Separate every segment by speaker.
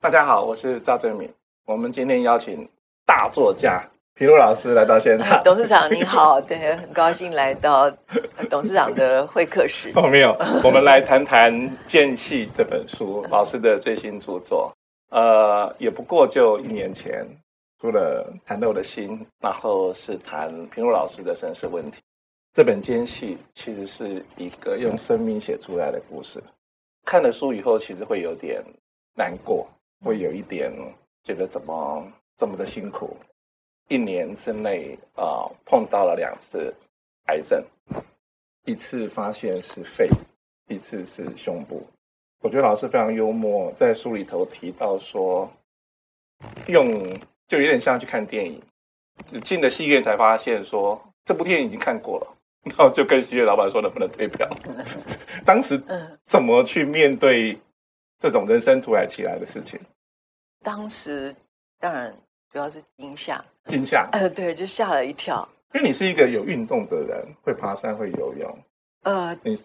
Speaker 1: 大家好，我是赵正敏。我们今天邀请大作家皮鲁老师来到现场。
Speaker 2: 董事长您好，对，很高兴来到 董事长的会客室。
Speaker 1: 哦，没有，我们来谈谈《间隙》这本书，老师的最新著作。呃，也不过就一年前除了《谈到我的心》，然后是谈平如老师的身世问题。这本《间隙》其实是一个用生命写出来的故事。看了书以后，其实会有点难过。会有一点觉得怎么这么的辛苦，一年之内啊、碰到了两次癌症，一次发现是肺，一次是胸部。我觉得老师非常幽默，在书里头提到说，用就有点像去看电影，进了戏院才发现说这部电影已经看过了，然后就跟戏院老板说能不能退票。当时怎么去面对？这种人生突然起来的事情，
Speaker 2: 当时当然主要是惊吓，
Speaker 1: 惊吓，
Speaker 2: 呃，对，就吓了一跳。
Speaker 1: 因为你是一个有运动的人，会爬山，会游泳，
Speaker 2: 呃，
Speaker 1: 你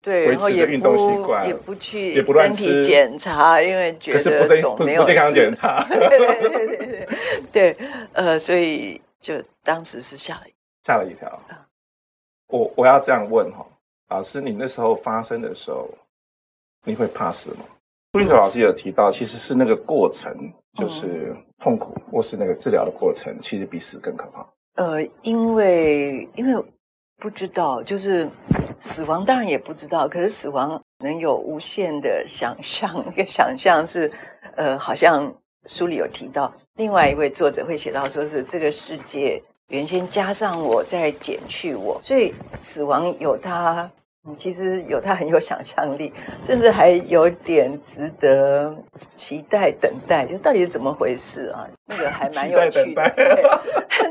Speaker 2: 对，然后也不也不去身体检查，因为觉得总没有
Speaker 1: 健康检查，
Speaker 2: 对对对对对，对，呃，所以就当时是吓了
Speaker 1: 吓了一跳。我我要这样问哈，老师，你那时候发生的时候，你会怕死吗？朱云哲老师有提到，其实是那个过程，就是痛苦，或是那个治疗的过程，其实比死更可怕。
Speaker 2: 呃，因为因为不知道，就是死亡当然也不知道，可是死亡能有无限的想象，那个想象是，呃，好像书里有提到，另外一位作者会写到，说是这个世界原先加上我，再减去我，所以死亡有它。其实有它很有想象力，甚至还有点值得期待等待。就到底是怎么回事啊？那个还蛮有趣的。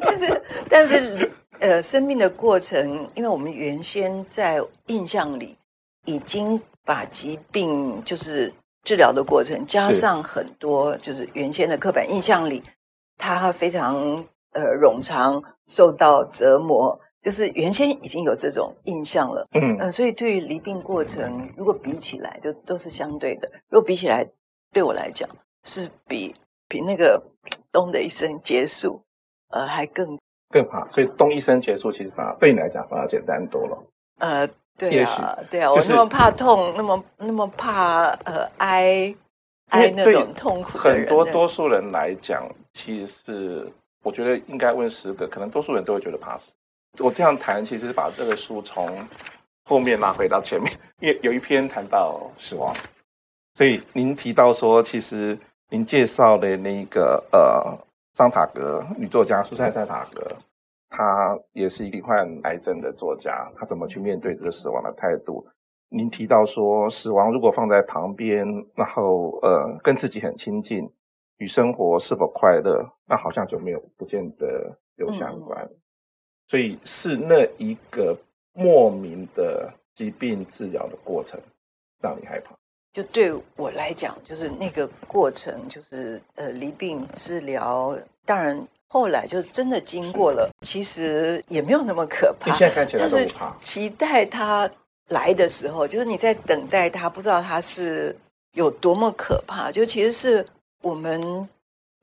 Speaker 2: 但是，但是，呃，生命的过程，因为我们原先在印象里已经把疾病就是治疗的过程，加上很多就是原先的刻板印象里，他非常呃冗长，受到折磨。就是原先已经有这种印象了，嗯、呃、所以对于离病过程，如果比起来，就都是相对的。如果比起来，对我来讲，是比比那个咚的一声结束，呃，还更
Speaker 1: 更怕。所以咚一生结束，其实反而对你来讲反而简单多了。
Speaker 2: 呃，对啊，对啊，我那么怕痛，那么那么怕呃哀哀那种痛苦。
Speaker 1: 很多多数人来讲，其实是我觉得应该问十个，可能多数人都会觉得怕死。我这样谈，其实是把这个书从后面拉回到前面，因为有一篇谈到死亡，所以您提到说，其实您介绍的那个呃桑塔格女作家苏珊桑塔格，她也是一个患癌症的作家，她怎么去面对这个死亡的态度？您提到说，死亡如果放在旁边，然后呃跟自己很亲近，与生活是否快乐，那好像就没有不见得有相关。嗯所以是那一个莫名的疾病治疗的过程让你害怕？
Speaker 2: 就对我来讲，就是那个过程，就是呃离病治疗。当然后来就是真的经过了，其实也没有那么可怕。
Speaker 1: 你现在看起来都不怕。
Speaker 2: 期待他来的时候，就是你在等待他，不知道他是有多么可怕。就其实是我们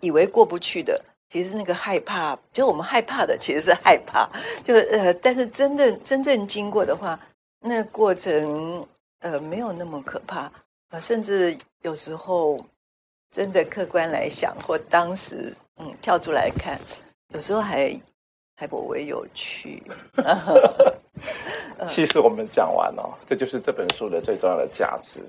Speaker 2: 以为过不去的。其实那个害怕，就我们害怕的其实是害怕，就呃，但是真正真正经过的话，那个过程呃没有那么可怕甚至有时候真的客观来想，或当时嗯跳出来看，有时候还还颇为有趣。
Speaker 1: 其实我们讲完了，这就是这本书的最重要的价值。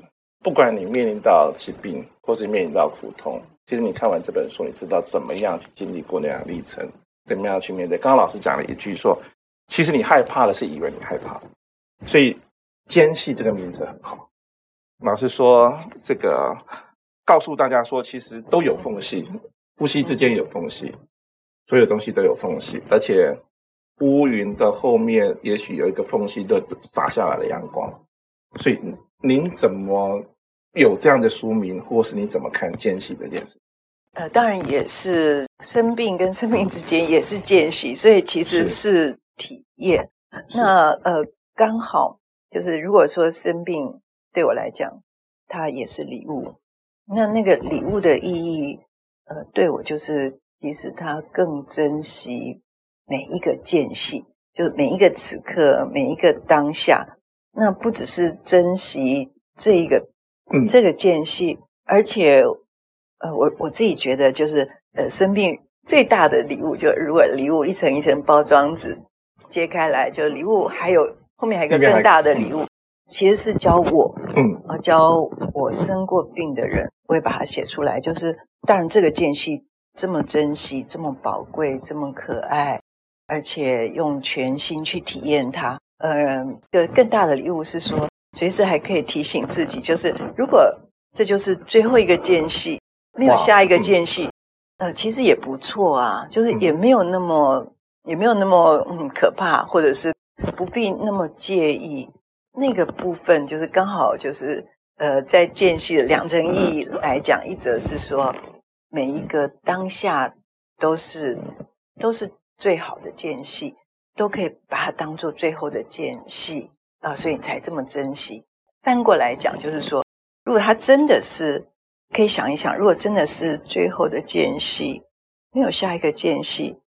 Speaker 1: 不管你面临到疾病，或是面临到苦痛。其实你看完这本书，你知道怎么样去经历过那样的历程，怎么样去面对。刚刚老师讲了一句说，其实你害怕的是以为你害怕，所以“间隙”这个名字很好。老师说这个告诉大家说，其实都有缝隙，呼吸之间有缝隙，所有东西都有缝隙，而且乌云的后面也许有一个缝隙，的洒下来的阳光。所以您怎么？有这样的书名，或是你怎么看间隙这件事？
Speaker 2: 呃，当然也是生病跟生命之间也是间隙，所以其实是体验。那呃，刚好就是如果说生病对我来讲，它也是礼物。那那个礼物的意义，呃，对我就是其实它更珍惜每一个间隙，就每一个此刻，每一个当下。那不只是珍惜这一个，嗯，这个间隙，而且。呃，我我自己觉得就是，呃，生病最大的礼物，就如果礼物一层一层包装纸揭开来，就礼物还有后面还有一个更大的礼物，其实是教我，嗯，啊，教我生过病的人，我也把它写出来。就是，当然这个间隙这么珍惜，这么宝贵，这么可爱，而且用全心去体验它。嗯，个更大的礼物是说，随时还可以提醒自己，就是如果这就是最后一个间隙。没有下一个间隙，嗯、呃，其实也不错啊，就是也没有那么，嗯、也没有那么嗯可怕，或者是不必那么介意那个部分，就是刚好就是呃，在间隙的两层意义来讲，一则是说每一个当下都是都是最好的间隙，都可以把它当做最后的间隙啊、所以你才这么珍惜。翻过来讲，就是说，如果它真的是。可以想一想，如果真的是最后的间隙，没有下一个间隙，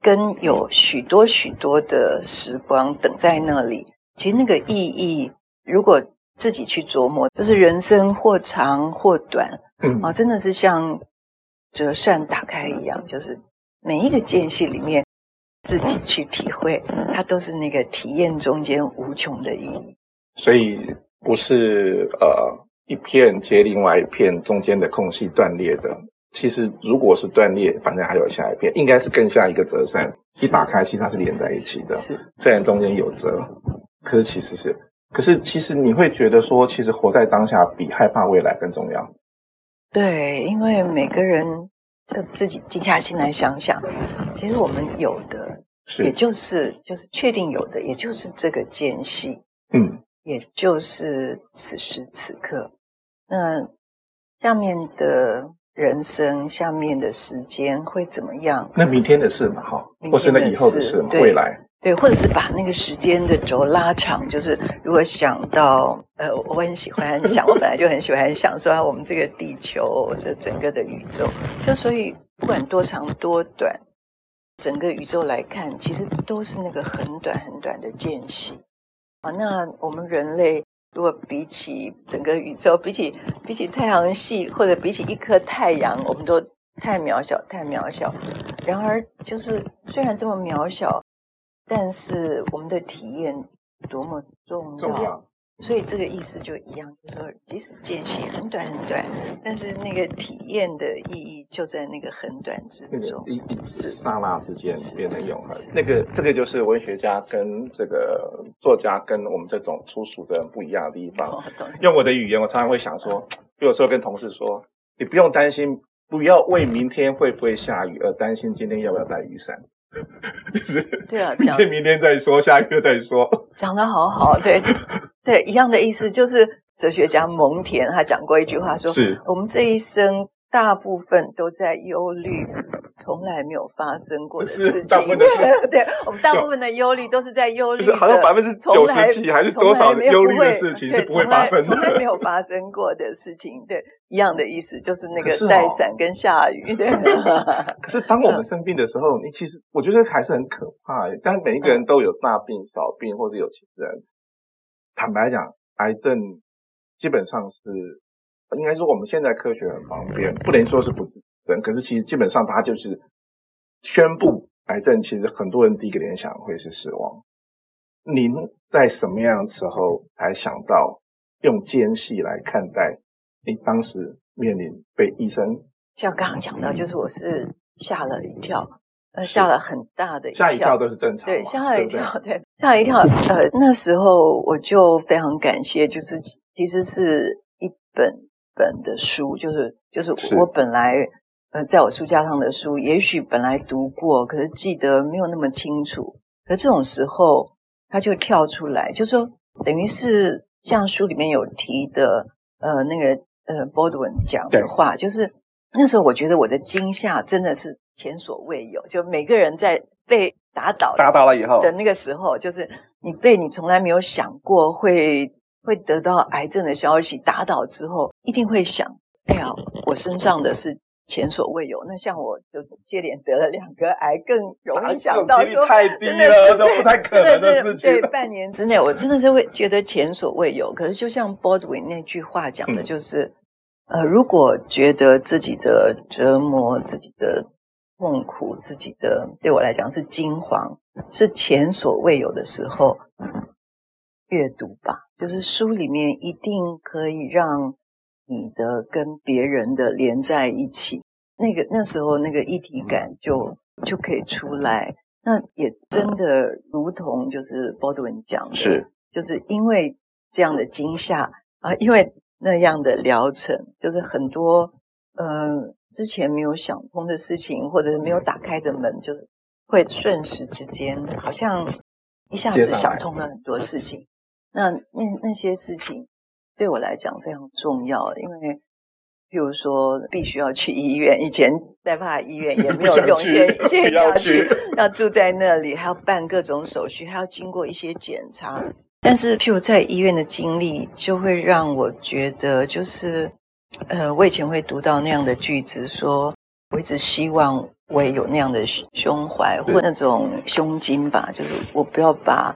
Speaker 2: 跟有许多许多的时光等在那里，其实那个意义，如果自己去琢磨，就是人生或长或短，嗯啊，真的是像折扇打开一样，就是每一个间隙里面，自己去体会，它都是那个体验中间无穷的意义。
Speaker 1: 所以不是呃。一片接另外一片，中间的空隙断裂的。其实，如果是断裂，反正还有下一片，应该是更下一个折扇。一打开，其实它是连在一起的。是，虽然中间有折，可是其实是，可是其实你会觉得说，其实活在当下比害怕未来更重要。
Speaker 2: 对，因为每个人就自己静下心来想想，其实我们有的，是也就是就是确定有的，也就是这个间隙。嗯，也就是此时此刻。那下面的人生，下面的时间会怎么样？
Speaker 1: 那明天的事嘛，哈，或是那以后的事嘛，未来。
Speaker 2: 对，或者是把那个时间的轴拉长，就是如果想到，呃，我很喜欢想，我本来就很喜欢想说，我们这个地球，这整个的宇宙，就所以不管多长多短，整个宇宙来看，其实都是那个很短很短的间隙。啊，那我们人类。如果比起整个宇宙，比起比起太阳系，或者比起一颗太阳，我们都太渺小，太渺小。然而，就是虽然这么渺小，但是我们的体验多么重要。重要。所以这个意思就一样，就是说即使间隙很短很短，但是那个体验的意义就在那个很短之中，
Speaker 1: 一一刹那之间变得永恒。那个这个就是文学家跟这个作家跟我们这种粗俗的人不一样的地方。哦、用我的语言，我常常会想说，有时候跟同事说，你不用担心，不要为明天会不会下雨而担心，今天要不要带雨伞。就是对啊，明天明天再说，下一个再说。
Speaker 2: 讲的好好，对对，一样的意思，就是哲学家蒙田他讲过一句话说，是我们这一生大部分都在忧虑从来没有发生过的事情。大部分 对，我们大部分的忧虑都是在忧虑，就是好像百分之九十几还是多少忧虑的事情是不会发生的，从来没有发生过的事情，对。一样的意思，就是那个带伞跟下雨。对。
Speaker 1: 可是当我们生病的时候，你其实我觉得还是很可怕。但每一个人都有大病、小病，或者有情人。坦白讲，癌症基本上是应该说我们现在科学很方便，不能说是不治之症。可是其实基本上，它就是宣布癌症，其实很多人第一个联想会是死亡。您在什么样的时候才想到用间隙来看待？你当时面临被医生，
Speaker 2: 像刚刚讲到，就是我是吓了一跳，呃，吓了很大的一跳，
Speaker 1: 吓一跳都是正常，
Speaker 2: 对，吓了一跳，对，吓了一跳。呃，那时候我就非常感谢，就是其实是一本本的书，就是就是我本来呃在我书架上的书，也许本来读过，可是记得没有那么清楚。可这种时候，他就跳出来，就说等于是像书里面有提的，呃，那个。呃，，Baldwin 讲的话，就是那时候我觉得我的惊吓真的是前所未有，就每个人在被打倒
Speaker 1: 打倒了以后
Speaker 2: 的那个时候，就是你被你从来没有想过会会得到癌症的消息打倒之后，一定会想：哎呀，我身上的是。前所未有。那像我就接连得了两个癌，更容易想到说，
Speaker 1: 太低了，都不太可能的事情。
Speaker 2: 对，半年之内，我真的是会觉得前所未有。可是就像 Baldwin 那句话讲的，就是、嗯、呃，如果觉得自己的折磨、自己的痛苦、自己的对我来讲是惊惶，是前所未有的时候，阅读吧，就是书里面一定可以让。你的跟别人的连在一起，那个那时候那个一体感就就可以出来。那也真的如同就是 Baldwin 讲的，
Speaker 1: 是
Speaker 2: 就是因为这样的惊吓啊，因为那样的疗程，就是很多呃之前没有想通的事情，或者是没有打开的门，就是会瞬时之间好像一下子想通了很多事情。那那那些事情。对我来讲非常重要，因为譬如说必须要去医院，以前在怕医院也 没有用，现 在现在要去，要住在那里，还要办各种手续，还要经过一些检查。但是譬如在医院的经历，就会让我觉得，就是呃，我以前会读到那样的句子说，说我一直希望我也有那样的胸怀或那种胸襟吧，就是我不要把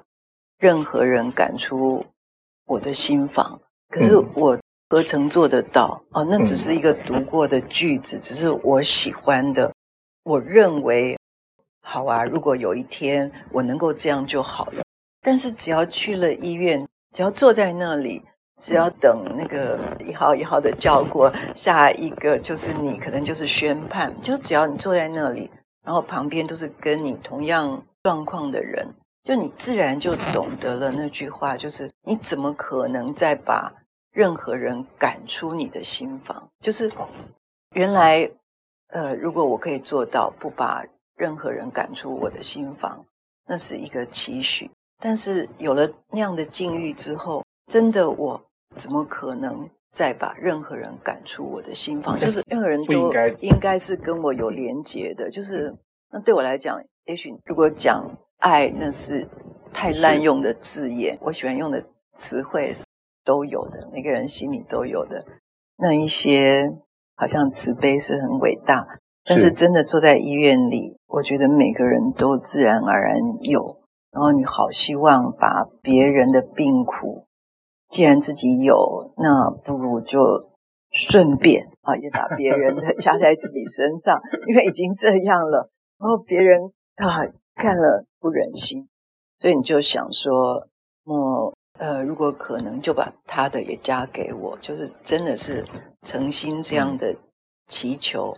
Speaker 2: 任何人赶出我的心房。可是我何曾做得到？哦，那只是一个读过的句子，只是我喜欢的。我认为好啊，如果有一天我能够这样就好了。但是只要去了医院，只要坐在那里，只要等那个一号一号的叫过，下一个就是你，可能就是宣判。就只要你坐在那里，然后旁边都是跟你同样状况的人，就你自然就懂得了那句话，就是你怎么可能再把。任何人赶出你的心房，就是原来，呃，如果我可以做到不把任何人赶出我的心房，那是一个期许。但是有了那样的境遇之后，真的我怎么可能再把任何人赶出我的心房？就是任何人 都应该是跟我有连结的。就是那对我来讲，也许如果讲爱，那是太滥用的字眼。我喜欢用的词汇是。都有的，每个人心里都有的那一些，好像慈悲是很伟大，但是真的坐在医院里，我觉得每个人都自然而然有。然后你好希望把别人的病苦，既然自己有，那不如就顺便啊，也把别人的 加在自己身上，因为已经这样了，然后别人啊看了不忍心，所以你就想说，我。呃，如果可能，就把他的也加给我，就是真的是诚心这样的祈求，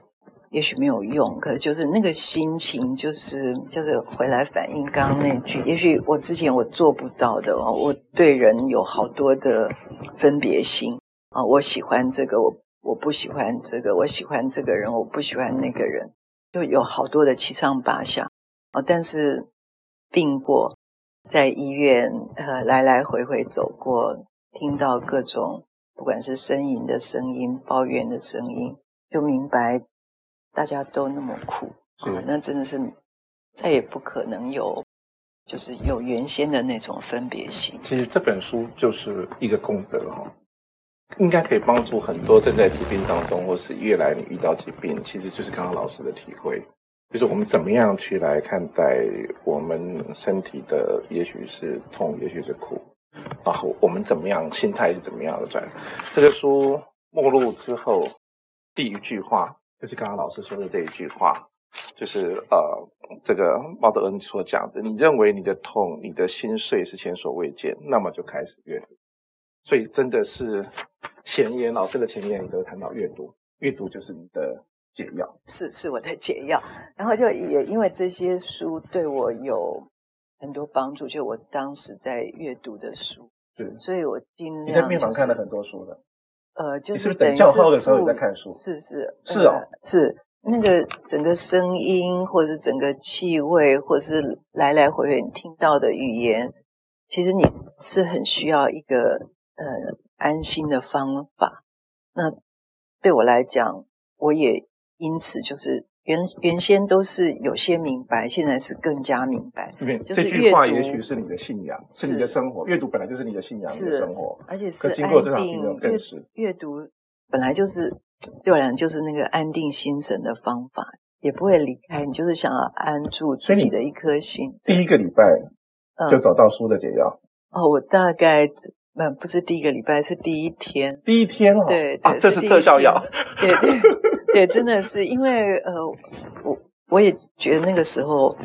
Speaker 2: 也许没有用，可是就是那个心情，就是就是回来反映刚刚那句，也许我之前我做不到的哦，我对人有好多的分别心啊，我喜欢这个，我我不喜欢这个，我喜欢这个人，我不喜欢那个人，就有好多的七上八下啊，但是病过。在医院，呃，来来回回走过，听到各种不管是呻吟的声音、抱怨的声音，就明白大家都那么苦啊，哦，那真的是再也不可能有，就是有原先的那种分别心。
Speaker 1: 其实这本书就是一个功德哈，应该可以帮助很多正在疾病当中，或是越来你遇到疾病，其实就是刚刚老师的体会。就是我们怎么样去来看待我们身体的，也许是痛，也许是苦，然后我们怎么样心态是怎么样的转？这个书目录之后第一句话就是刚刚老师说的这一句话，就是呃，这个毛德恩所讲的，你认为你的痛、你的心碎是前所未见，那么就开始阅读。所以真的是前言，老师的前言里头谈到阅读，阅读就是你的。解药
Speaker 2: 是是我的解药，然后就也因为这些书对我有很多帮助，就我当时在阅读的书，
Speaker 1: 对，
Speaker 2: 所以我尽量、就是、
Speaker 1: 你在病房看了很多书的，
Speaker 2: 呃，就是
Speaker 1: 等叫号的时候你在看书？
Speaker 2: 是是
Speaker 1: 是哦，
Speaker 2: 是那个整个声音，或者是整个气味，或者是来来回回你听到的语言，其实你是很需要一个呃安心的方法。那对我来讲。我也因此就是原原先都是有些明白，现在是更加明白。
Speaker 1: 对，
Speaker 2: 就是
Speaker 1: 这句话也许是你的信仰，是，是你的生活。阅读本来就是你的信仰，
Speaker 2: 是
Speaker 1: 你的生活，
Speaker 2: 而且是安定。阅阅读本来就是对我来讲就是那个安定心神的方法，也不会离开你，就是想要安住自己的一颗心。
Speaker 1: 第一个礼拜就找到书的解药。
Speaker 2: 嗯、哦，我大概。那不是第一个礼拜，是第一天。
Speaker 1: 第一天哦，
Speaker 2: 对，对
Speaker 1: 啊，这是特效药。
Speaker 2: 对对对，真的是因为呃，我我也觉得那个时候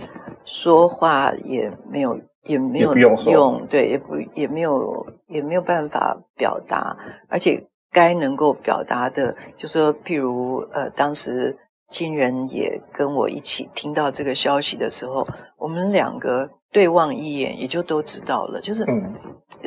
Speaker 2: 说话也没有也没有用，用对，也不也没有也没有办法表达，而且该能够表达的，就说譬如呃，当时亲人也跟我一起听到这个消息的时候，我们两个对望一眼，也就都知道了，就是。嗯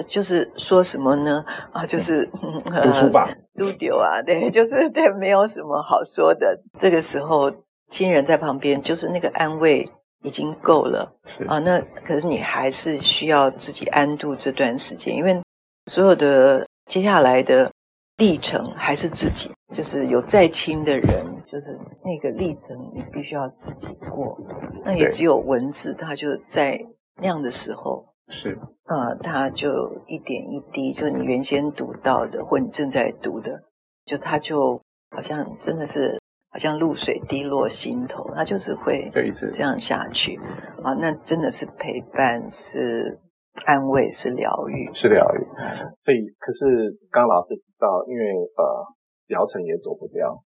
Speaker 2: 就是说什么呢？啊，就是、
Speaker 1: 嗯、读书吧，
Speaker 2: 丢丢啊，对，就是 对，没有什么好说的。这个时候，亲人在旁边，就是那个安慰已经够了。啊，那可是你还是需要自己安度这段时间，因为所有的接下来的历程还是自己，就是有再亲的人，就是那个历程你必须要自己过。那也只有文字，它就在那样的时候。
Speaker 1: 是，
Speaker 2: 呃，它就一点一滴，就你原先读到的，或你正在读的，就它就好像真的是，好像露水滴落心头，它就是会这样下去。啊，那真的是陪伴，是安慰，是疗愈，
Speaker 1: 是疗愈。所以，可是刚刚老师提到，因为呃，疗程也躲不掉，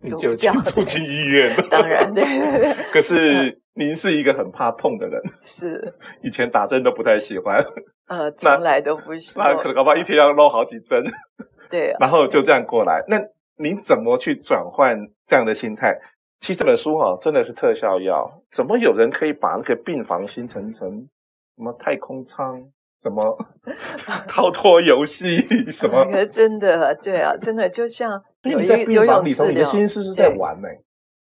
Speaker 1: 你就住进医院了。
Speaker 2: 当然，对对对。
Speaker 1: 可是。您是一个很怕痛的人，
Speaker 2: 是
Speaker 1: 以前打针都不太喜欢，
Speaker 2: 呃，从来都不喜欢。
Speaker 1: 那可能搞不好一天要撸好几针，
Speaker 2: 对、啊，
Speaker 1: 然后就这样过来。那您怎么去转换这样的心态？其实这本书哈、哦、真的是特效药，怎么有人可以把那个病房形成成什么太空舱，什么 逃脱游戏，什么？
Speaker 2: 那个真的，对啊，真的就像有一个
Speaker 1: 在病房里头，你的心思是在玩呢。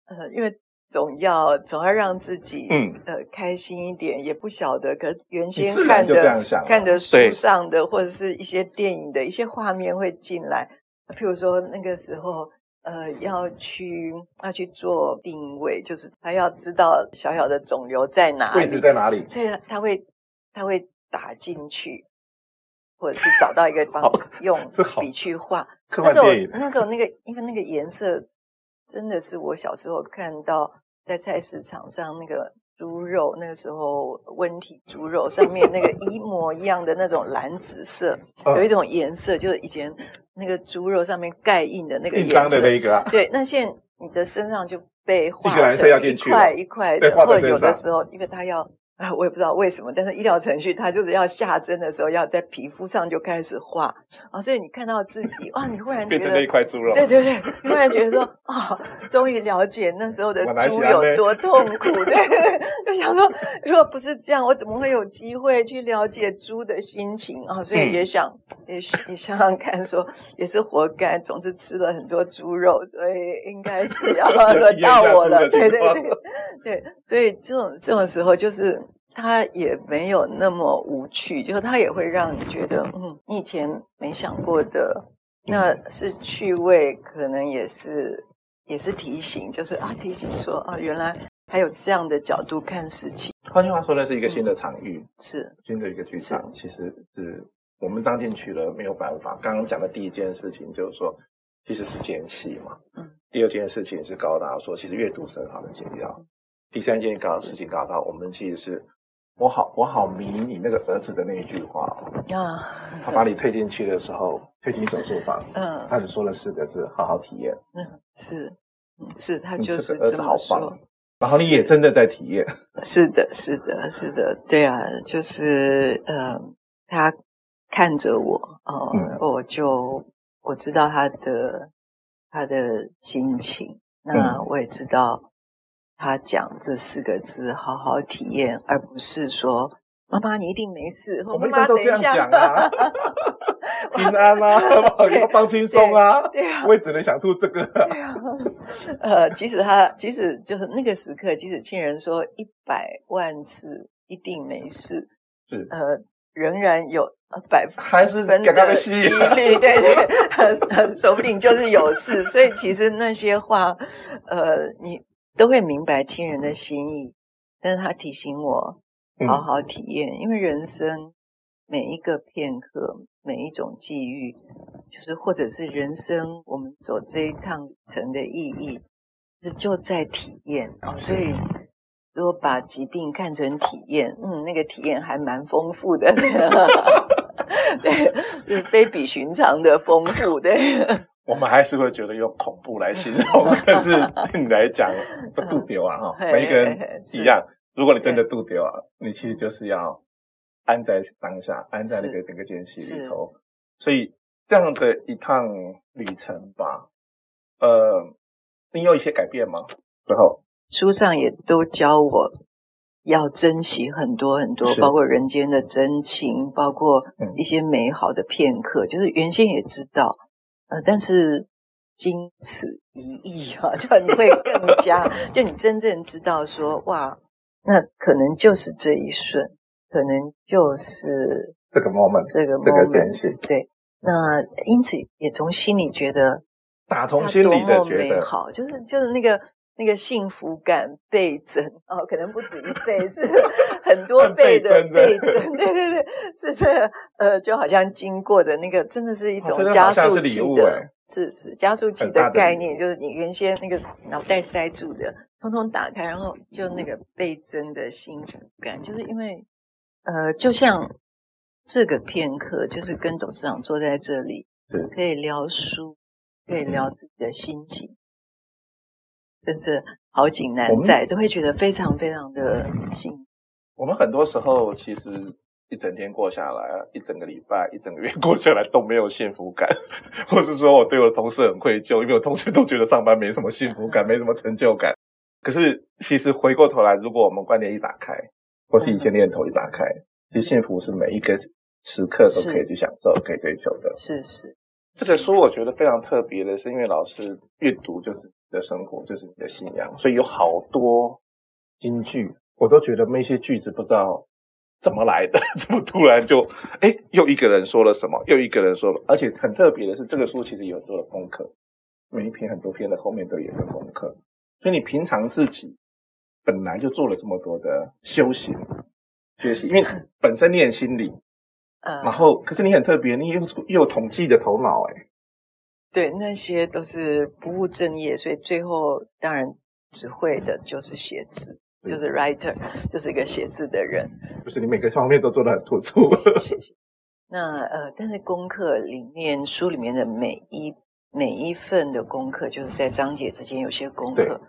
Speaker 2: 呃，因为。总要总要让自己嗯呃开心一点，也不晓得，可原先看的看的书上的或者是一些电影的一些画面会进来，譬如说那个时候呃要去要去做定位，就是他要知道小小的肿瘤在哪里，
Speaker 1: 位置在哪里，
Speaker 2: 所以他会他会打进去，或者是找到一个 方法用笔去画。那时候那时候那个因为那个颜色。真的是我小时候看到在菜市场上那个猪肉，那个时候温体猪肉上面那个 一模一样的那种蓝紫色，有一种颜色就是以前那个猪肉上面盖印的那个颜色。
Speaker 1: 那个啊、
Speaker 2: 对，那现在你的身上就被画成一块一块的，或者有的时候因为它要。啊，我也不知道为什么，但是医疗程序它就是要下针的时候，要在皮肤上就开始画啊，所以你看到自己哇，你忽然觉得变成
Speaker 1: 那一块猪肉，
Speaker 2: 对对对，你忽然觉得说啊，终于了解那时候的猪有多痛苦，对，就想说，如果不是这样，我怎么会有机会去了解猪的心情啊？所以也想，嗯、也也想想看，说也是活该，总是吃了很多猪肉，所以应该是要 轮到我了，对对对对，所以这种这种时候就是。他也没有那么无趣，就是它也会让你觉得，嗯，你以前没想过的，那是趣味，可能也是也是提醒，就是啊，提醒说啊，原来还有这样的角度看事情。
Speaker 1: 换句话说，那是一个新的场域，
Speaker 2: 嗯、是
Speaker 1: 新的一个剧场，其实是我们当进去了没有办法。刚刚讲的第一件事情就是说，其实是间隙嘛。嗯。第二件事情是高达说，其实阅读是很好的解药。第三件搞事情搞到，我们其实是。我好，我好迷你那个儿子的那一句话啊！他把你推进去的时候，推进手术房，嗯，他只说了四个字：好好体验。
Speaker 2: 嗯，是，是他就是这么说。好棒，
Speaker 1: 然后你也真的在体验。
Speaker 2: 是的，是的，是的，对啊，就是呃，他看着我，哦、呃嗯，我就我知道他的他的心情，那我也知道。嗯他讲这四个字，好好体验，而不是说妈妈你一定没事。
Speaker 1: 我们妈都这样讲啊，平安啊，要放轻松啊。对啊，我也只能想出这个。
Speaker 2: 呃，即使他，即使就是那个时刻，即使亲人说一百万次一定没事，
Speaker 1: 是
Speaker 2: 呃，仍然有百
Speaker 1: 分还是
Speaker 2: 分的几率，对对，说不定就是有事。所以其实那些话，呃，你都会明白亲人的心意，但是他提醒我好好体验，嗯、因为人生每一个片刻，每一种际遇，就是或者是人生我们走这一趟旅程的意义，是就在体验哦，所以。如果把疾病看成体验，嗯，那个体验还蛮丰富的，对，是非比寻常的丰富，对。
Speaker 1: 我们还是会觉得用恐怖来形容，可是对你来讲，不度丢啊，哈，每一个人一样。如果你真的度丢啊，你其实就是要安在当下，安在那个整个间隙里头。所以这样的一趟旅程吧，呃，你有一些改变吗？最后。
Speaker 2: 书上也都教我要珍惜很多很多，包括人间的真情，包括一些美好的片刻。就是原先也知道，呃，但是经此一役啊，就你会更加，就你真正知道说，哇，那可能就是这一瞬，可能就是
Speaker 1: 这个 moment，
Speaker 2: 这个 moment，对。那因此也从心里觉得，
Speaker 1: 打从心里的觉得
Speaker 2: 好，就是就是那个。那个幸福感倍增哦，可能不止一倍，是 很多倍的倍增。对对对，是这个呃，就好像经过的那个，真的是一种加速器的，是是加速器的概念，就是你原先那个脑袋塞住的，通通打开，然后就那个倍增的幸福感，就是因为呃，就像这个片刻，就是跟董事长坐在这里，可以聊书，可以聊自己的心情。真是好景难在，都会觉得非常非常的幸福。
Speaker 1: 我们很多时候其实一整天过下来，一整个礼拜、一整个月过下来都没有幸福感，或是说我对我的同事很愧疚，因为我同事都觉得上班没什么幸福感，没什么成就感。可是其实回过头来，如果我们观念一打开，或是一些念头一打开，嗯、其实幸福是每一个时刻都可以去享受、可以追求的。
Speaker 2: 是是，
Speaker 1: 这个书我觉得非常特别的是，因为老师阅读就是。的生活就是你的信仰，所以有好多金句，我都觉得那些句子不知道怎么来的，怎么突然就哎，又一个人说了什么，又一个人说了，而且很特别的是，这个书其实有很多的功课，每一篇很多篇的后面都有一个功课，所以你平常自己本来就做了这么多的修行学习，因为本身练心理，嗯，然后可是你很特别，你又又有统计的头脑，哎。
Speaker 2: 对，那些都是不务正业，所以最后当然只会的就是写字，就是 writer，就是一个写字的人。
Speaker 1: 就是你每个方面都做得很突出。
Speaker 2: 谢谢。那呃，但是功课里面书里面的每一每一份的功课，就是在章节之间有些功课，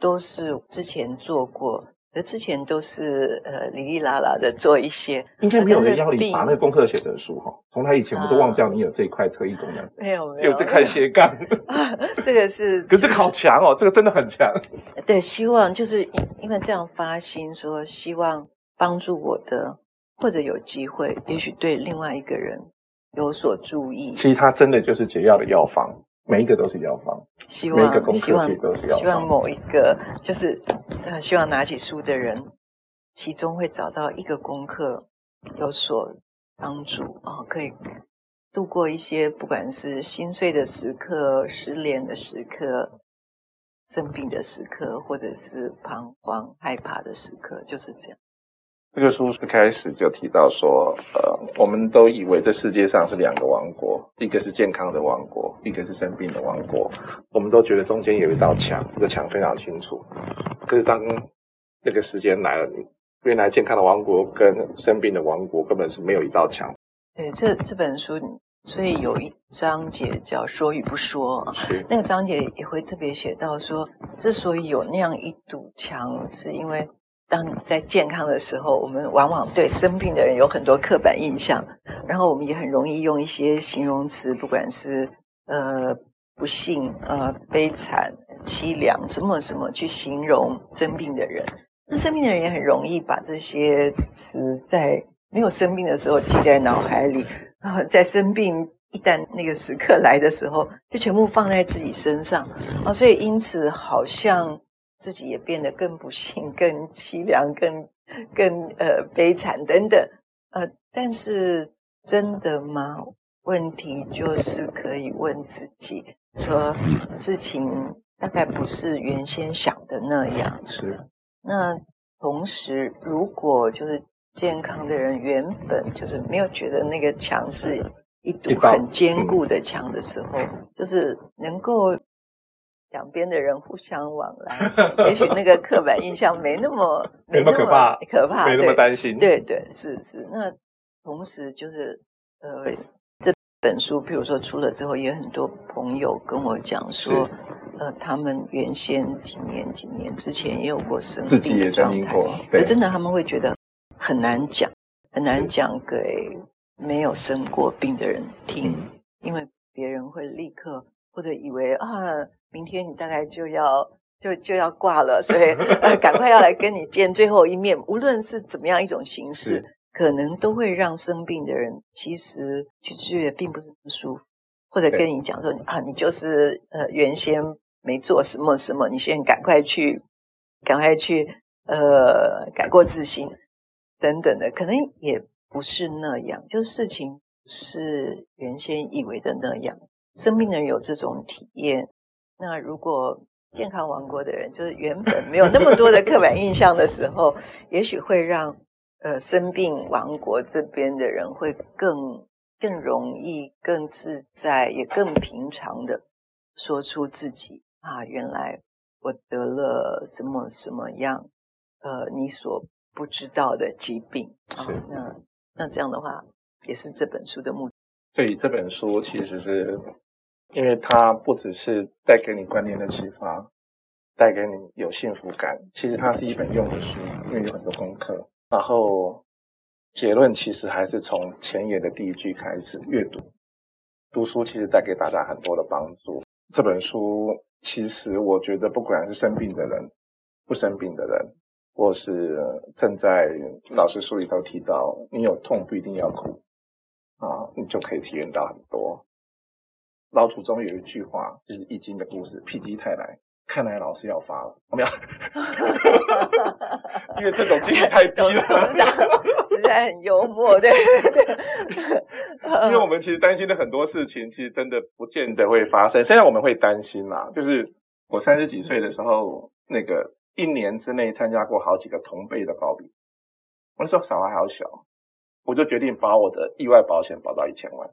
Speaker 2: 都是之前做过。而之前都是呃，哩哩啦啦的做一些，
Speaker 1: 应该没有人要你把那个功课写成书哈。从他以前，我都忘掉你有这一块特异功能，
Speaker 2: 啊、没有没有，
Speaker 1: 就这块斜杠，
Speaker 2: 这个是，
Speaker 1: 可是这个好强哦，这个真的很强。
Speaker 2: 对，希望就是因为这样发心说，希望帮助我的，或者有机会，也许对另外一个人有所注意。
Speaker 1: 其实它真的就是解药的药方。每一个都是药方，
Speaker 2: 希望希望希望某一个就是呃，希望拿起书的人，其中会找到一个功课有所帮助啊，可以度过一些不管是心碎的时刻、失恋的时刻、生病的时刻，或者是彷徨害怕的时刻，就是这样。
Speaker 1: 这个书一开始就提到说，呃，我们都以为这世界上是两个王国，一个是健康的王国，一个是生病的王国。我们都觉得中间有一道墙，这个墙非常清楚。可是当那个时间来了，原来健康的王国跟生病的王国根本是没有一道墙。
Speaker 2: 对，这这本书，所以有一章节叫“说与不
Speaker 1: 说”，
Speaker 2: 那个章节也会特别写到说，之所以有那样一堵墙，是因为。当在健康的时候，我们往往对生病的人有很多刻板印象，然后我们也很容易用一些形容词，不管是呃不幸、呃悲惨、凄凉什么什么去形容生病的人。那生病的人也很容易把这些词在没有生病的时候记在脑海里，然后在生病一旦那个时刻来的时候，就全部放在自己身上啊，所以因此好像。自己也变得更不幸、更凄凉、更更呃悲惨等等，呃，但是真的吗？问题就是可以问自己，说事情大概不是原先想的那样。
Speaker 1: 是。
Speaker 2: 那同时，如果就是健康的人原本就是没有觉得那个墙是一堵很坚固的墙的时候，就是能够两边的人互相往来，也许那个刻板印象没那么
Speaker 1: 没那么可怕，
Speaker 2: 可怕，
Speaker 1: 没那么担心。
Speaker 2: 对对，是是。那同时就是呃。这本书，譬如说出了之后，也有很多朋友跟我讲说，呃，他们原先几年、几年之前也有过生病的状态，可真的他们会觉得很难讲，很难讲给没有生过病的人听，因为别人会立刻或者以为啊，明天你大概就要就就要挂了，所以呃，赶快要来跟你见最后一面，无论是怎么样一种形式。可能都会让生病的人其实其实也并不是不舒服，或者跟你讲说啊，你就是呃原先没做什么什么，你先赶快去赶快去呃改过自新等等的，可能也不是那样，就是事情是原先以为的那样。生病的人有这种体验，那如果健康王国的人就是原本没有那么多的刻板印象的时候，也许会让。呃，生病王国这边的人会更更容易、更自在，也更平常的说出自己啊，原来我得了什么什么样，呃，你所不知道的疾病啊。那那这样的话，也是这本书的目的。
Speaker 1: 所以这本书其实是，因为它不只是带给你观念的启发，带给你有幸福感，其实它是一本用的书，因为有很多功课。然后结论其实还是从前言的第一句开始阅读。读书其实带给大家很多的帮助。这本书其实我觉得，不管是生病的人、不生病的人，或是正在老师书里头提到，你有痛不一定要哭啊，你就可以体验到很多。老祖宗有一句话，就是《易经》的故事：“否极泰来。”看来老师要发了，我没有？因为这种几率太低了，
Speaker 2: 实在很幽默，对。
Speaker 1: 因为我们其实担心的很多事情，其实真的不见得会发生。现在我们会担心啦，就是我三十几岁的时候，那个一年之内参加过好几个同辈的暴毙。我那时候小孩还小，我就决定把我的意外保险保到一千万。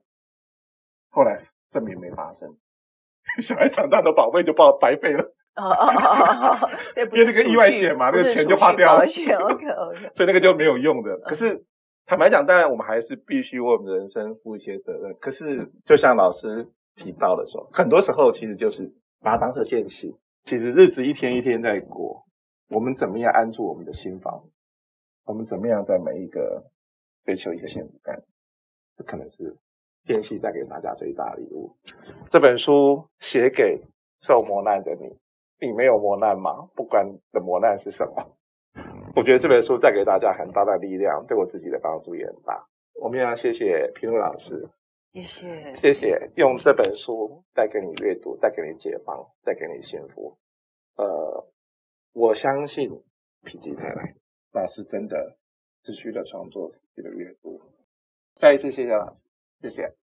Speaker 1: 后来证明没发生，小孩长大的宝贝就报白费了。哦哦哦哦，这不是个意外险嘛，那个钱就花掉了。
Speaker 2: OK OK，
Speaker 1: 所以那个就没有用的。可是坦白讲，当然我们还是必须为我们的人生负一些责任。可是就像老师提到的说，很多时候其实就是把它当成间隙。其实日子一天一天在过，我们怎么样安住我们的心房？我们怎么样在每一个追求一个幸福感？这可能是间隙带给大家最大的礼物。这本书写给受磨难的你。你没有磨难吗？不管的磨难是什么，我觉得这本书带给大家很大的力量，对我自己的帮助也很大。我们要谢谢平路老师，
Speaker 2: 谢谢，
Speaker 1: 谢谢用这本书带给你阅读，带给你解放，带给你幸福。呃，我相信否极泰来，那是真的持续的创作，持续的阅读。再一次谢谢老师，谢谢。